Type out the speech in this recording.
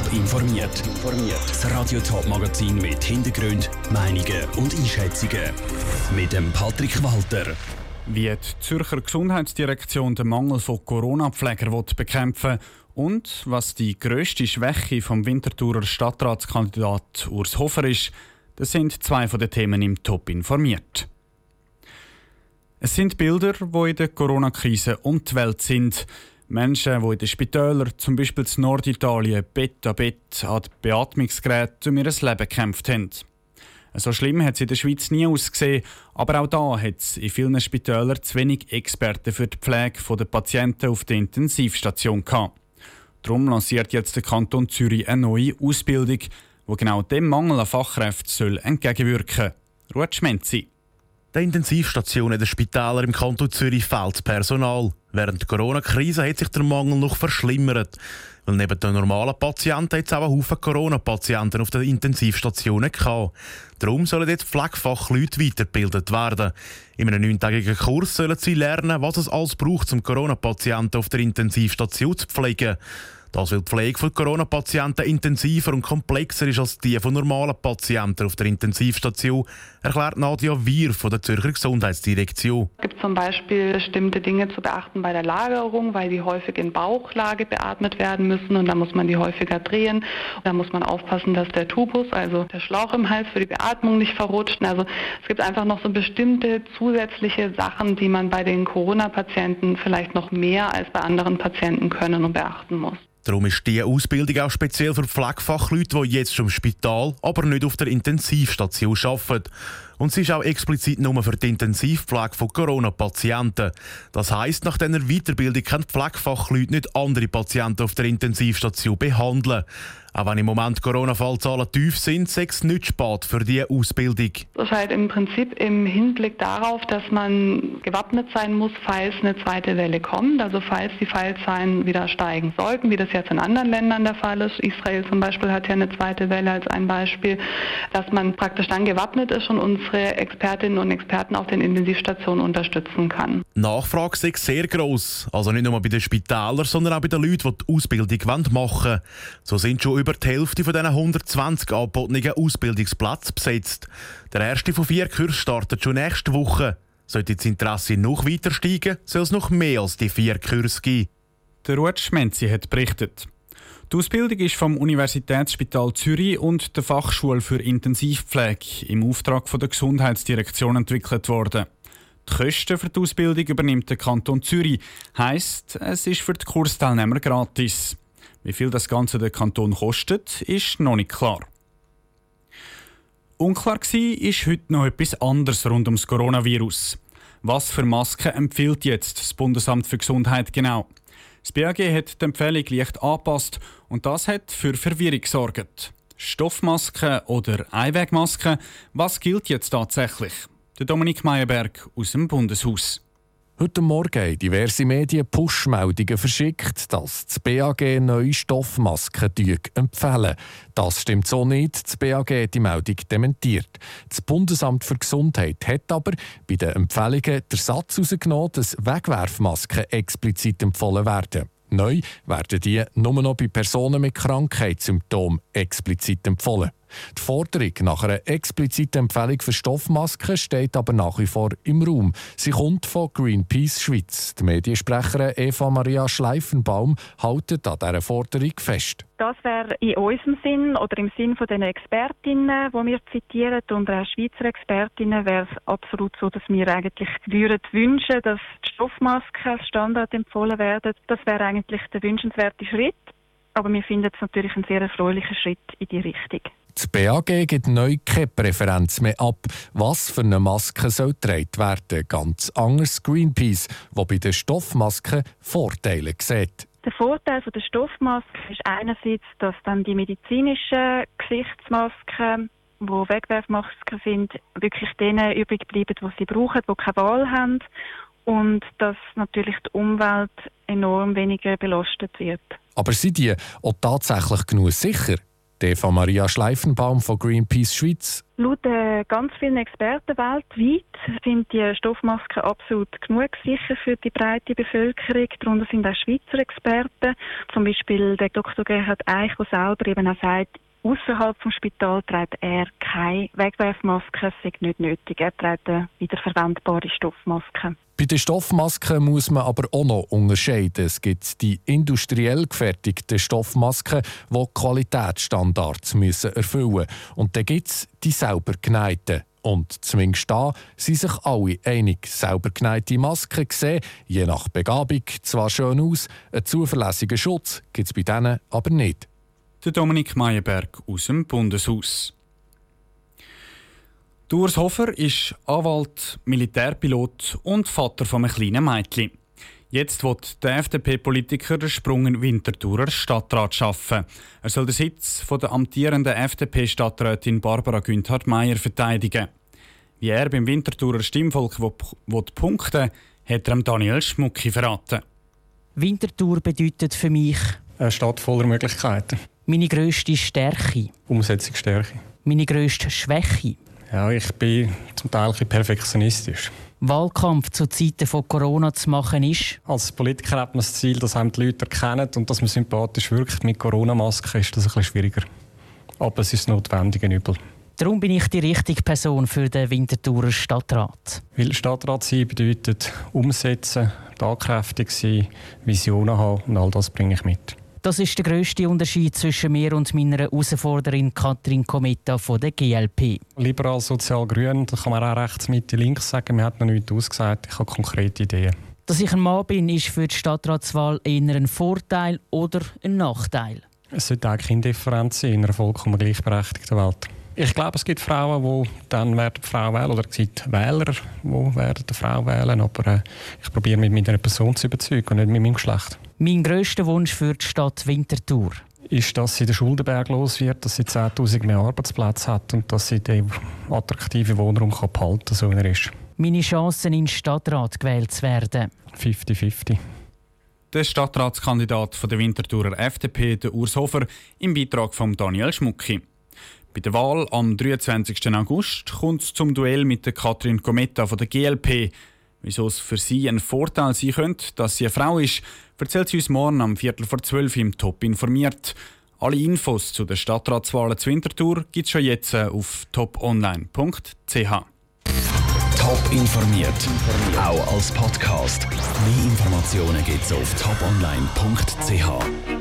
Top informiert. Das Radio Top Magazin mit Hintergrund, Meinungen und Einschätzungen mit dem Patrick Walter. Wie die Zürcher Gesundheitsdirektion den Mangel von Corona-Pflegern bekämpfen und was die grösste Schwäche vom Winterthurer Stadtratskandidat Urs Hofer ist, das sind zwei von den Themen im Top informiert. Es sind Bilder, die in der Corona-Krise um die Welt sind. Menschen, die in den Spitälern, zum Beispiel in Norditalien, Bett an Bett an Beatmungsgeräten um ihr Leben gekämpft haben. So schlimm hat es in der Schweiz nie ausgesehen, aber auch da hat es in vielen Spitälern zu wenig Experten für die Pflege der Patienten auf der Intensivstation gehabt. Darum lanciert jetzt der Kanton Zürich eine neue Ausbildung, die genau dem Mangel an Fachkräften entgegenwirken soll. Ruth Schmenzi. Den Intensivstationen der Spitäler im Kanton Zürich fehlt Personal. Während der Corona-Krise hat sich der Mangel noch verschlimmert. Weil neben den normalen Patienten jetzt auch ein Haufen Corona-Patienten auf den Intensivstationen gehabt. Darum sollen jetzt Pflegefachleute weitergebildet werden. In einem neuntägigen Kurs sollen sie lernen, was es alles braucht, um Corona-Patienten auf der Intensivstation zu pflegen. Das, weil die Pflege von Corona-Patienten intensiver und komplexer ist als die von normalen Patienten auf der Intensivstation, erklärt Nadia Wier von der Zürcher Gesundheitsdirektion. Es gibt zum Beispiel bestimmte Dinge zu beachten bei der Lagerung, weil die häufig in Bauchlage beatmet werden müssen und da muss man die häufiger drehen. Da muss man aufpassen, dass der Tubus, also der Schlauch im Hals für die Beatmung nicht verrutscht. Also es gibt einfach noch so bestimmte zusätzliche Sachen, die man bei den Corona-Patienten vielleicht noch mehr als bei anderen Patienten können und beachten muss. Darum ist diese Ausbildung auch speziell für Pflegefachleute, die jetzt schon im Spital, aber nicht auf der Intensivstation arbeiten. Und sie ist auch explizit nur für die Intensivpflege von Corona-Patienten. Das heisst, nach dieser Weiterbildung können Pflegefachleute nicht andere Patienten auf der Intensivstation behandeln. Auch wenn im Moment Corona-Fallzahlen tief sind, sei es nicht spät für diese Ausbildung. Das ist halt im Prinzip im Hinblick darauf, dass man gewappnet sein muss, falls eine zweite Welle kommt. Also falls die Fallzahlen wieder steigen sollten, wie das jetzt in anderen Ländern der Fall ist. Israel zum Beispiel hat ja eine zweite Welle als ein Beispiel, dass man praktisch dann gewappnet ist und unsere Expertinnen und Experten auf den Intensivstationen unterstützen kann. Nachfrage ist sehr groß, also nicht nur bei den Spitälern, sondern auch bei den Leuten, die die Ausbildung machen wollen. So sind schon über die Hälfte von diesen 120 angebotenen Ausbildungsplätzen besetzt. Der erste von vier Kursen startet schon nächste Woche. Sollte das Interesse noch weiter steigen, soll es noch mehr als die vier Kurse geben. Der Ruth Schmenzi hat berichtet. Die Ausbildung ist vom Universitätsspital Zürich und der Fachschule für Intensivpflege im Auftrag von der Gesundheitsdirektion entwickelt worden. Die Kosten für die Ausbildung übernimmt der Kanton Zürich. Heißt, es ist für die Kursteilnehmer gratis. Wie viel das Ganze der Kanton kostet, ist noch nicht klar. Unklar war, ist heute noch etwas anderes rund ums Coronavirus. Was für Masken empfiehlt jetzt das Bundesamt für Gesundheit genau? Das BAG hat die Empfehlung leicht angepasst und das hat für Verwirrung gesorgt. Stoffmasken oder Einwegmasken, was gilt jetzt tatsächlich? Der Dominik Meyerberg aus dem Bundeshaus. Heute Morgen haben diverse Medien Push-Meldungen verschickt, dass das BAG neue Stoffmasken empfehlen. Das stimmt so nicht. Das BAG hat die Meldung dementiert. Das Bundesamt für Gesundheit hat aber bei den Empfehlungen den Satz herausgenommen, dass Wegwerfmasken explizit empfohlen werden. Neu werden die nur noch bei Personen mit Krankheitssymptomen explizit empfohlen. Die Forderung nach einer expliziten Empfehlung für Stoffmasken steht aber nach wie vor im Raum. Sie kommt von Greenpeace Schweiz. Die Mediensprecherin Eva Maria Schleifenbaum hält an dieser Forderung fest. Das wäre in unserem Sinn oder im Sinn von den Expertinnen, die wir zitieren, und auch Schweizer Expertinnen, wäre es absolut so, dass wir eigentlich würden wünschen, dass die Stoffmasken als Standard empfohlen werden. Das wäre eigentlich der wünschenswerte Schritt. Aber wir finden es natürlich einen sehr erfreulichen Schritt in die Richtung. Das BAG gibt neu keine Präferenz mehr ab, was für eine Maske soll getragen werden. Ganz anders Greenpeace, wo bei den Stoffmasken Vorteile sieht. Der Vorteil der Stoffmaske ist einerseits, dass dann die medizinischen Gesichtsmasken, die Wegwerfmasken sind, wirklich denen übrig bleiben, die sie brauchen, die keine Wahl haben und dass natürlich die Umwelt enorm weniger belastet wird. Aber sind die auch tatsächlich genug sicher? Eva Maria Schleifenbaum von Greenpeace Schweiz. Laut äh, ganz vielen Experten weltweit sind die Stoffmasken absolut genug sicher für die breite Bevölkerung. Darunter sind auch Schweizer Experten, zum Beispiel der Dr. Gerhard Eich, der selber eben auch sagt, Außerhalb vom Spital trägt er keine Wegwerfmaske, es ist nicht nötig. Er trägt eine wiederverwendbare Stoffmaske. Bei den Stoffmasken muss man aber auch noch unterscheiden. Es gibt die industriell gefertigten Stoffmasken, die Qualitätsstandards müssen erfüllen müssen. Und dann gibt es die selber genähten. Und zumindest da sind sich alle einig. Selber geneigte Masken sehen, je nach Begabung, zwar schön aus, einen zuverlässigen Schutz gibt es bei denen aber nicht der Dominik Meyerberg aus dem Bundeshaus. Urs Hofer ist Anwalt, Militärpilot und Vater von einem kleinen Mädchen. Jetzt wird der FDP-Politiker den Sprung in Winterthurer Stadtrat schaffen. Er soll den Sitz von der amtierenden FDP-Stadträtin Barbara Günthard-Meyer verteidigen. Wie er beim Winterthurer Stimmvolk punkten hat er Daniel Schmucki verraten. Winterthur bedeutet für mich eine Stadt voller Möglichkeiten. Meine grösste Stärke? Umsetzungsstärke. Meine grösste Schwäche? Ja, ich bin zum Teil ein perfektionistisch. Wahlkampf zu Zeiten von Corona zu machen ist? Als Politiker hat man das Ziel, dass einem die Leute erkennen und dass man sympathisch wirkt. Mit Corona-Masken ist das ein bisschen schwieriger. Aber es ist notwendig ein Übel. Darum bin ich die richtige Person für den Winterthurer Stadtrat. Weil Stadtrat sein bedeutet umsetzen, tatkräftig sein, Visionen haben und all das bringe ich mit. Das ist der grösste Unterschied zwischen mir und meiner Herausforderin Katrin Kometa von der GLP. Liberal, sozial, grün, da kann man auch rechts, Mitte, links sagen. Man hat noch nichts ausgesagt. Ich habe konkrete Ideen. Dass ich ein Mann bin, ist für die Stadtratswahl eher ein Vorteil oder ein Nachteil? Es sollte eigentlich indifferent sein in einer vollkommen gleichberechtigten Welt. Ich glaube, es gibt Frauen, die dann werden Frau wählen oder es gibt Wähler, die werden eine Frau wählen. Aber äh, ich probiere mich mit einer Person zu überzeugen und nicht mit meinem Geschlecht. Mein grösster Wunsch für die Stadt Winterthur ist, dass sie den Schuldenberg los wird, dass sie 10.000 mehr Arbeitsplätze hat und dass sie den attraktiven Wohnraum kann behalten kann, so er ist. Meine Chancen, in den Stadtrat gewählt zu werden? 50-50. Der Stadtratskandidat von der Winterthurer FDP, der Urs Hofer, im Beitrag von Daniel Schmucki. Bei der Wahl am 23. August kommt es zum Duell mit der Katrin Cometta von der GLP. Wieso es für sie ein Vorteil sein könnte, dass sie eine Frau ist, erzählt sie uns morgen am Viertel vor zwölf im Top informiert. Alle Infos zu den Stadtratswahlen zu Winterthur gibt es schon jetzt auf toponline.ch. Top informiert, auch als Podcast. Mehr Informationen gibt es auf toponline.ch.